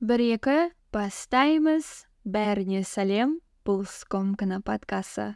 бір екі бастаймыз бәріне сәлем бұл скомкина подкасты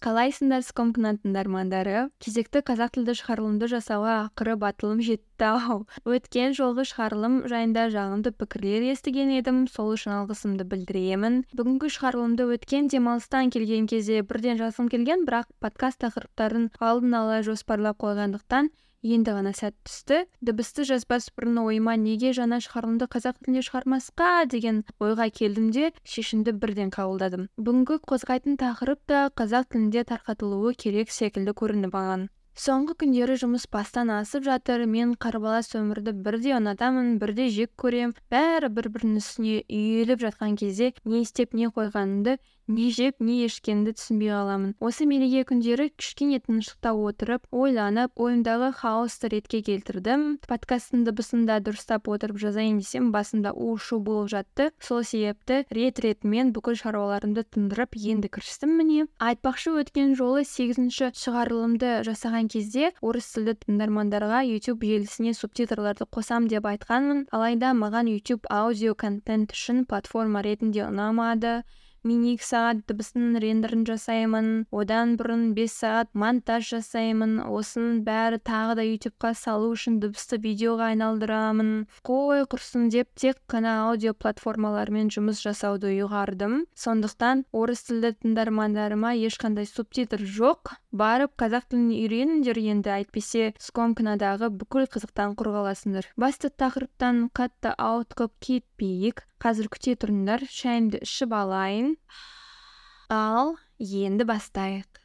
қалайсыңдар скомкина тыңдармандары кезекті қазақ тілді шығарылымды жасауға ақыры батылым жетті ау. Өткен жолғы шығарылым жайында жағымды пікірлер естіген едім сол үшін алғысымды білдіремін. Бүгінгі шығарылымды өткен демалыстан келген кезде бірден жазғым келген бірақ подкаст тақырыптарын алдын ала жоспарлап қойғандықтан енді ғана сәт түсті. Дыбысты жазбас бұрын ойыма неге жаңа шығарылымды қазақ тілінде шығармасқа деген ойға келдім де шешімді бірден қабылдадым. Бүгінгі қозғайтын тақырып та қазақ тілінде тарқатылуы керек секілді көрінді маған соңғы күндері жұмыс бастан асып жатыр. Мен қарбалас өмірді бірде ұнатамын бірде жек көрем бәрі бір бірінің үстіне үйіліп жатқан кезде не істеп не қойғанымды не жеп не ішкенімді түсінбей қаламын осы мереке күндері кішкене тыныштықта отырып ойланып ойымдағы хаосты ретке келтірдім. Подкасттың дыбысын да дұрыстап отырып жазайын десем басымда у шу болып жатты. Сол себепті рет ретімен бүкіл шаруаларымды тындырып енді кірістім міне. Айтпақшы өткен жолы сегізінші шығарылымды жасаған кезде орыс тілді тыңдармандарға YouTube желісіне субтитрларды қосам деп айтқанмын. Алайда маған YouTube аудио контент үшін платформа ретінде ұнамады. Мен екі сағат дыбыстың рендерін жасаймын одан бұрын бес сағат монтаж жасаймын осының бәрі тағы да ютубқа салу үшін дыбысты видеоға айналдырамын. Қой құрсын деп тек қана аудио платформалармен жұмыс жасауды ұйғардым. Сондықтан орыс тілді тыңдармандарыма ешқандай субтитр жоқ. Барып қазақ тілін үйреніңдер енді әйтпесе скомкнадағы бүкіл қызықтан құр қаласыңдар басты тақырыптан қатты ауытқып кетпейік. Қазір күте тұрыңдар шайымды ішіп алайын. Ал енді бастайық.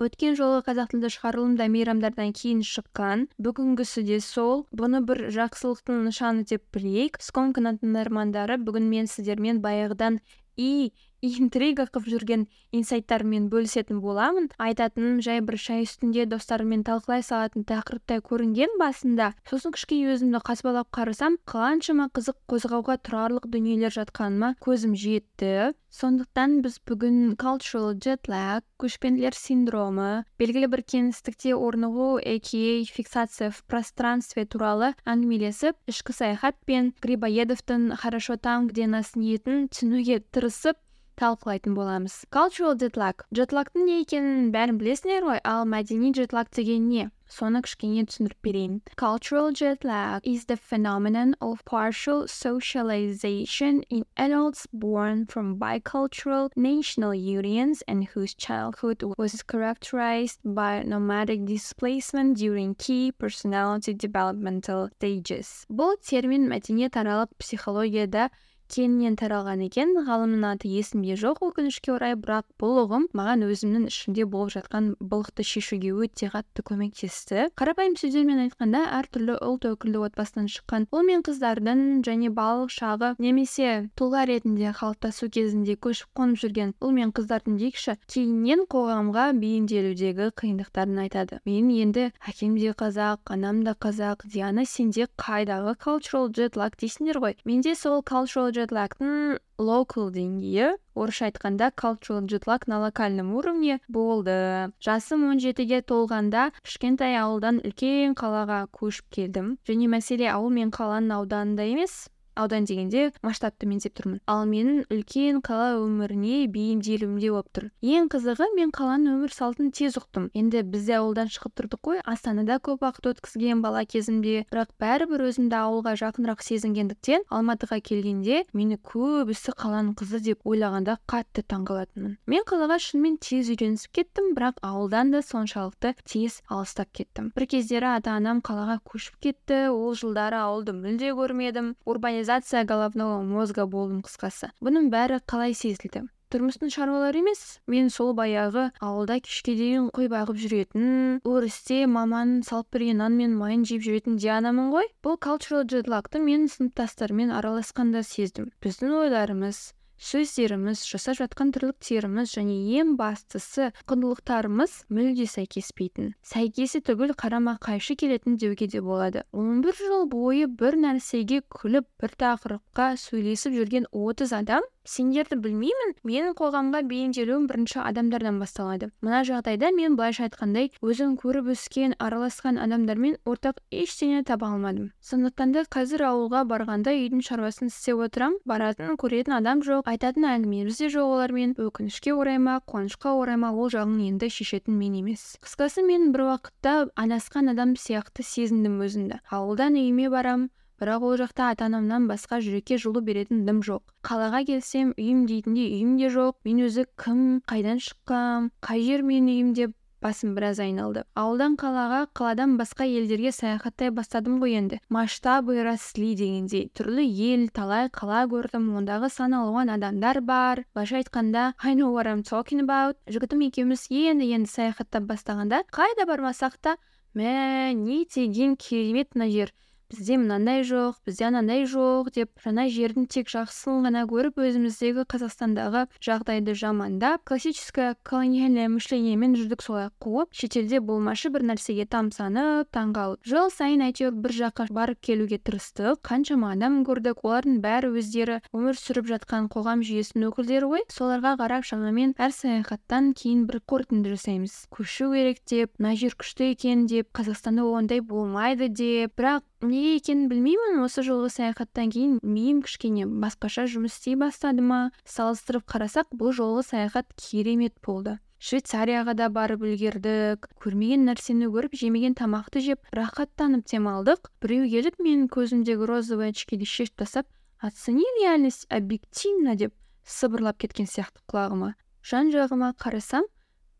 Өткен жолы қазақ тілді шығарылым да мейрамдардан кейін шыққан. Бүгінгісі де сол. Бұны бір жақсылықтың нышаны деп білейік. Скомкина тыңдармандары бүгін мен сіздермен баяғыдан и интрига қылып жүрген инсайттарыммен бөлісетін боламын. Айтатыным жай бір шай үстінде достарыммен талқылай салатын тақырыптай көрінген басында сосын кішкене өзімді қазбалап қарасам қаншама қызық қозғауға тұрарлық дүниелер жатқаныма көзім жетті. Сондықтан біз бүгін cultural jet lag көшпенділер синдромы белгілі бір кеңістікте орнығу aka фиксация в пространстве туралы әңгімелесіп ішкі саяхат пен грибоедовтың хорошо там где нас нетін түсінуге тырысып талқылайтын боламыз cultural jetlag джетлагдың не екенін бәрін білесіңдер ғой ал мәдени джетлаг деген не соны кішкене түсіндіріп берейін cultural jet lag is the phenomenon of partial socialization in adults born from bicultural national unions and whose childhood was characterized by nomadic displacement during key personality developmental stages бұл термин мәдениетаралық психологияда кеңінен таралған екен. Ғалымның аты есімде жоқ өкінішке орай бірақ бұл ұғым маған өзімнің ішімде болып жатқан былықты шешуге өте қатты көмектесті. Қарапайым сөздермен айтқанда әртүрлі ұлт өкілді отбасынан шыққан ұл мен қыздардың және балалық шағы немесе тұлға ретінде қалыптасу кезінде көшіп қонып жүрген ұл мен қыздардың дейікші кейіннен қоғамға бейімделудегі қиындықтарын айтады. Мен енді әкем де қазақ анам да қазақ диана сенде қайдағы cultural jet lag дейсіңдер ғой. Менде сол cultural джетлагдың локал деңгейі. Орысша айтқанда cultural jetlag на локальном уровне болды. Жасым 17-ге толғанда кішкентай ауылдан үлкен қалаға көшіп келдім. Және мәселе ауыл мен қаланың ауданында емес аудан дегенде масштабты мен деп тұрмын. Ал менің үлкен қала өміріне бейімделуімде болып тұр. Ең қызығы мен қаланың өмір салтын тез ұқтым. Енді біз де ауылдан шығып тұрдық қой. Астанада көп уақыт өткізген бала кезімде. Бірақ бәрібір өзімді ауылға жақынырақ сезінгендіктен алматыға келгенде мені көбісі қаланың қызы деп ойлағанда қатты таңқалатынмын мен қалаға шынымен тез үйренісіп кеттім бірақ ауылдан да соншалықты тез алыстап кеттім. Бір кездері ата анам қалаға көшіп кетті. Ол жылдары ауылды мүлде көрмедім. Урбанизация головного мозга болдым қысқасы. Бұның бәрі қалай сезілді? Тұрмыстың шаруалары емес мен сол баяғы ауылда кешке дейін қой бағып жүретін өрісте маманың салып берген нан мен майын жеп жүретін дианамын ғой. Бұл cultural jetлагты мен сыныптастарыммен араласқанда сездім. Біздің ойларымыз сөздеріміз жасап жатқан тірліктеріміз және ең бастысы құндылықтарымыз мүлде сәйкеспейтін сәйкесі түгіл қарама қайшы келетін деуге де болады. Он бір жыл бойы бір нәрсеге күліп бір тақырыпқа сөйлесіп жүрген отыз адам сендерді білмеймін менің қоғамға бейімделуім бірінші адамдардан басталады. Мына жағдайда мен былайша айтқандай өзім көріп өскен араласқан адамдармен ортақ ештеңе таба алмадым. Сондықтан да қазір ауылға барғанда үйдің шаруасын істеп отырам баратын көретін адам жоқ айтатын әңгімеміз де жоқ олармен өкінішке орай ма қуанышқа орай ма ол жағын енді шешетін мен емес. Қысқасы мен бір уақытта адасқан адам сияқты сезіндім өзімді. Ауылдан үйіме барам бірақ ол жақта ата анамнан басқа жүрекке жылу беретін дым жоқ. Қалаға келсем үйім дейтіндей үйім де жоқ. Мен өзі кім қайдан шыққам қай жер менің үйім деп басым біраз айналды. Ауылдан қалаға қаладан басқа елдерге саяхаттай бастадым ғой енді. Масштабы росли дегендей. Түрлі ел талай қала көрдім. Ондағы сан алуан адамдар бар. Былайша айтқанда I know what I'm talking about. Жігітім екеуміз енді енді саяхаттап бастағанда қайда бармасақ та мә не деген керемет мына жер бізде мынандай жоқ бізде анандай жоқ деп жаңа жердің тек жақсысын ғана көріп өзіміздегі қазақстандағы жағдайды жамандап классическое колониальное мышлениемен жүрдік солай қуып шетелде болмашы бір нәрсеге тамсанып таңғалып жыл сайын әйтеуір бір жаққа барып келуге тырыстық қаншама адам көрдік олардың бәрі өздері өмір сүріп жатқан қоғам жүйесінің өкілдері ғой. Соларға қарап шамамен әр саяхаттан кейін бір қорытынды жасаймыз. Көшу керек деп мына жер күшті екен деп қазақстанда ондай болмайды деп бірақ неге екенін білмеймін. Осы жолғы саяхаттан кейін миым кішкене басқаша жұмыс істей бастады ма салыстырып қарасақ бұл жолғы саяхат керемет болды. Швейцарияға да барып үлгердік көрмеген нәрсені көріп жемеген тамақты жеп рахаттанып демалдық біреу келіп менің көзімдегі розовый очкиді шешіп тастап оцени реальность объективно? деп сыбырлап кеткен сияқты құлағыма. Жан жағыма қарасам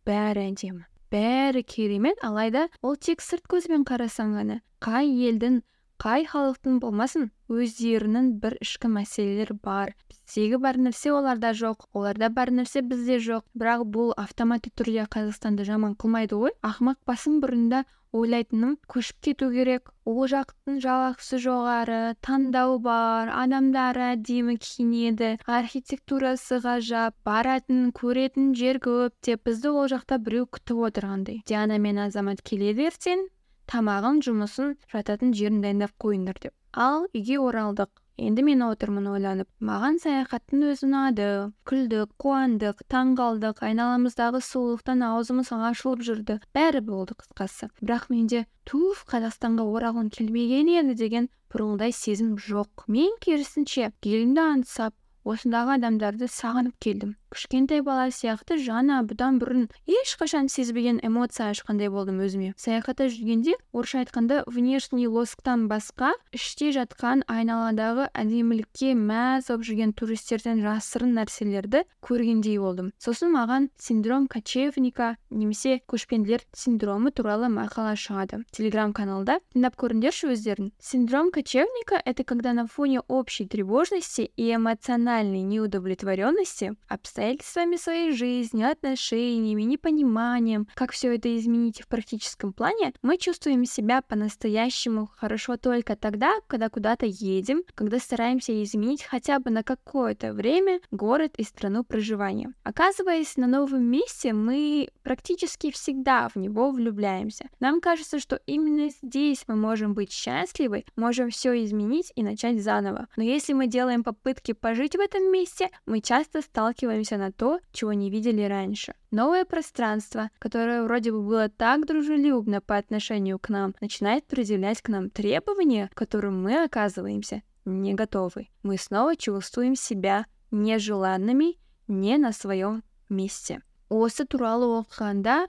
бәрі әдемі. Бәрі керемет. Алайда ол тек сырт көзбен қарасаң ғана қай елдің қай халықтың болмасын. Өздерінің бір ішкі мәселелері бар. Біздегі бар нәрсе оларда жоқ оларда бар нәрсе бізде жоқ. Бірақ бұл автоматты түрде қазақстанды жаман қылмайды ғой. Ақымақ басым бұрында ойлайтыным көшіп кету керек. Ол жақтың жалақысы жоғары таңдау бар адамдары әдемі киінеді архитектурасы ғажап баратын көретін жер көп деп бізді ол жақта біреу күтіп отырғандай. Диана мен азамат келеді ертең тамағын жұмысын жататын жерін дайындап қойыңдар деп. Ал үйге оралдық. Енді мен отырмын ойланып. Маған саяхаттың өзі ұнады күлдік қуандық таңғалдық айналамыздағы сұлулықтан аузымыз ашылып жүрді. Бәрі болды қысқасы. Бірақ менде туф қазақстанға оралғым келмеген еді деген бұрынғыдай сезім жоқ. Мен керісінше елімді аңсап осындағы адамдарды сағынып келдім. Кішкентай бала сияқты жаңа бұдан бұрын ешқашан сезбеген эмоция ашқандай болдым өзіме. Саяхатта жүргенде орысша айтқанда внешний лосктан басқа іште жатқан айналадағы әдемілікке мәз болып жүрген туристерден жасырын нәрселерді көргендей болдым. Сосын маған синдром кочевника немесе көшпенділер синдромы туралы мақала шығады. Телеграм каналда тыңдап көріңдерші өздерің синдром кочевника это когда на фоне общей тревожности и эмоциональной неудовлетворенности обстоятельствами своей жизни, отношениями, непониманием, как все это изменить в практическом плане, мы чувствуем себя по-настоящему хорошо только тогда, когда куда-то едем, когда стараемся изменить хотя бы на какое-то время город и страну проживания. Оказываясь на новом месте, мы практически всегда в него влюбляемся. Нам кажется, что именно здесь мы можем быть счастливы, можем все изменить и начать заново. Но если мы делаем попытки пожить в этом месте, мы часто сталкиваемся наталкиваемся на то, чего не видели раньше. Новое пространство, которое вроде бы было так дружелюбно по отношению к нам, начинает предъявлять к нам требования, к которым мы оказываемся не готовы. Мы снова чувствуем себя нежеланными, не на своем месте. Осы туралы оқығанда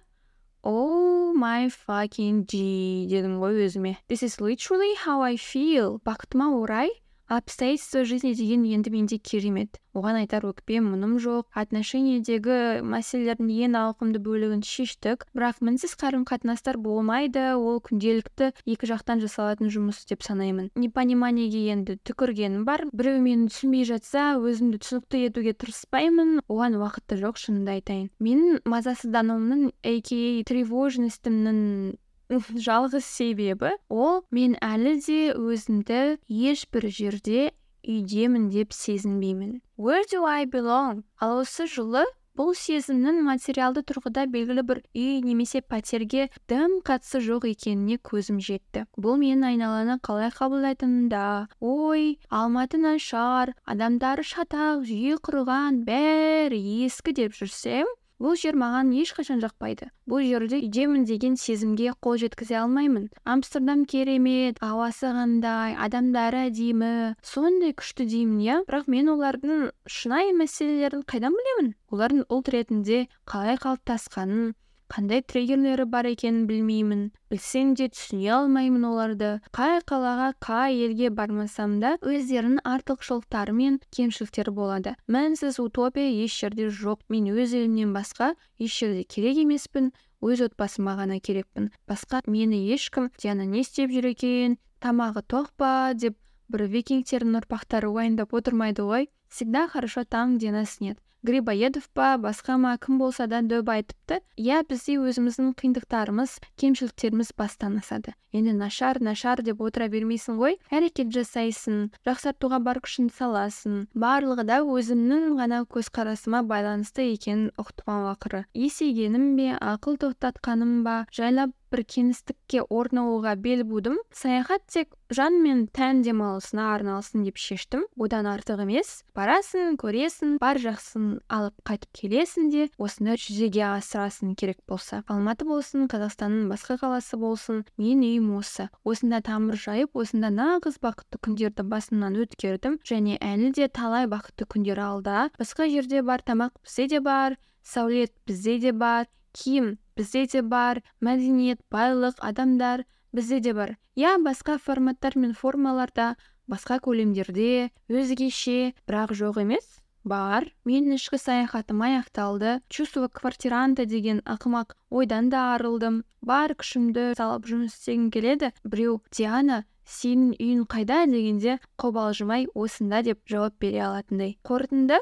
Oh my fucking G дедім ғой өзіме. This is literally how I feel. Бақытыма орай обстоятельства жизни деген енді менде керемет. Оған айтар өкпем мұным жоқ. Отношениедегі мәселелердің ең ауқымды бөлігін шештік. Бірақ мінсіз қарым қатынастар болмайды. Ол күнделікті екі жақтан жасалатын жұмыс деп санаймын. Непониманиеге енді түкіргенім бар. Біреу мені түсінбей жатса өзімді түсінікті етуге тырыспаймын. Оған уақыт жоқ шынымды айтайын. Менің мазасыздануымның ака тревожностімнің жалғыз себебі ол мен әлі де өзімді ешбір жерде үйдемін деп сезінбеймін. Where do i belong? Ал осы жылы бұл сезімнің материалды тұрғыда белгілі бір үй немесе пәтерге дым қатысы жоқ екеніне көзім жетті. Бұл менің айналаны қалай қабылдайтынымда ой алматы нашар адамдары шатақ жүйе құрған бәрі ескі деп жүрсем бұл жер маған ешқашан жақпайды. Бұл жерде үйдемін деген сезімге қол жеткізе алмаймын. Амстердам керемет ауасы қандай адамдары әдемі. Сондай күшті деймін иә? Бірақ мен олардың шынайы мәселелерін қайдан білемін? Олардың ұлт ретінде қалай қалыптасқанын қандай триггерлері бар екенін білмеймін. Білсем де түсіне алмаймын оларды. Қай қалаға қай елге бармасам да өздерінің артықшылықтары мен кемшіліктері болады. Мәнсіз утопия еш жерде жоқ. Мен өз елімнен басқа еш жерде керек емеспін. Өз отбасыма ғана керекпін. Басқа мені ешкім диана не істеп жүр екен? Тамағы тоқ па? деп бір викингтердің ұрпақтары уайымдап отырмайды ғой. Всегда хорошо там где нас нет. Грибоедов па басқа ма кім болса да дөп айтыпты. Иә бізде өзіміздің қиындықтарымыз кемшіліктеріміз бастан асады енді нашар нашар деп отыра бермейсің ғой. Әрекет жасайсың жақсартуға бар күшіңді саласың. Барлығы да өзімнің ғана көзқарасыма байланысты екенін ұқтым ақыры. Есейгенім бе ақыл тоқтатқаным ба жайлап бір кеңістікке орнығуға бел будым. Саяхат тек жан мен тән демалысына арналсын деп шештім. Одан артық емес. Барасың көресің бар жақсысын алып қайтып келесің де осыны жүзеге асырасың керек болса. Алматы болсын қазақстанның басқа қаласы болсын мен үйім осы. Осында тамыр жайып осында нағыз бақытты күндерді басымнан өткердім. Және әлі де талай бақытты күндер алда. Басқа жерде бар тамақ бізде де бар сәулет бізде де бар. Киім бізде де бар мәдениет байлық адамдар бізде де бар. Иә басқа форматтар мен формаларда басқа көлемдерде өзгеше бірақ жоқ емес бар. Менің ішкі саяхатым аяқталды. Чувство квартиранта деген ақымақ ойдан да арылдым. Бар күшімді салып жұмыс істегім келеді. Біреу диана сенің үйің қайда? дегенде қобалжымай осында деп жауап бере алатындай. Қорытынды.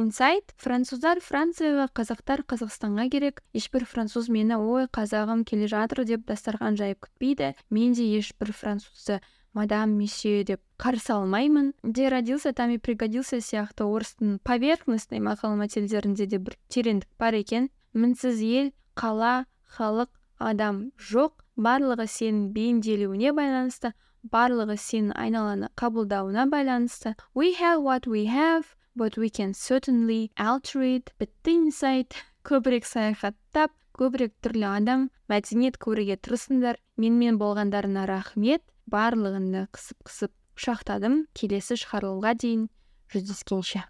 Инсайт. Француздар францияға қазақтар қазақстанға керек. Ешбір француз мені ой қазағым келе жатыр деп дастархан жайып күтпейді. Мен де ешбір французды мадам месье деп қарсы алмаймын. Где родился там и пригодился сияқты орыстың поверхностный мақал мәтелдерінде де бір тереңдік бар екен. Мінсіз ел қала халық адам жоқ. Барлығы сенің бейімделуіне байланысты барлығы сенің айналаны қабылдауына байланысты. We have what we have but we can certainly alter it бітті инсайт көбірек саяхаттап көбірек түрлі адам мәдениет көруге тырысыңдар. Менімен болғандарына рахмет. Барлығынды қысып қысып құшақтадым келесі шығарылымға дейін жүздескенше.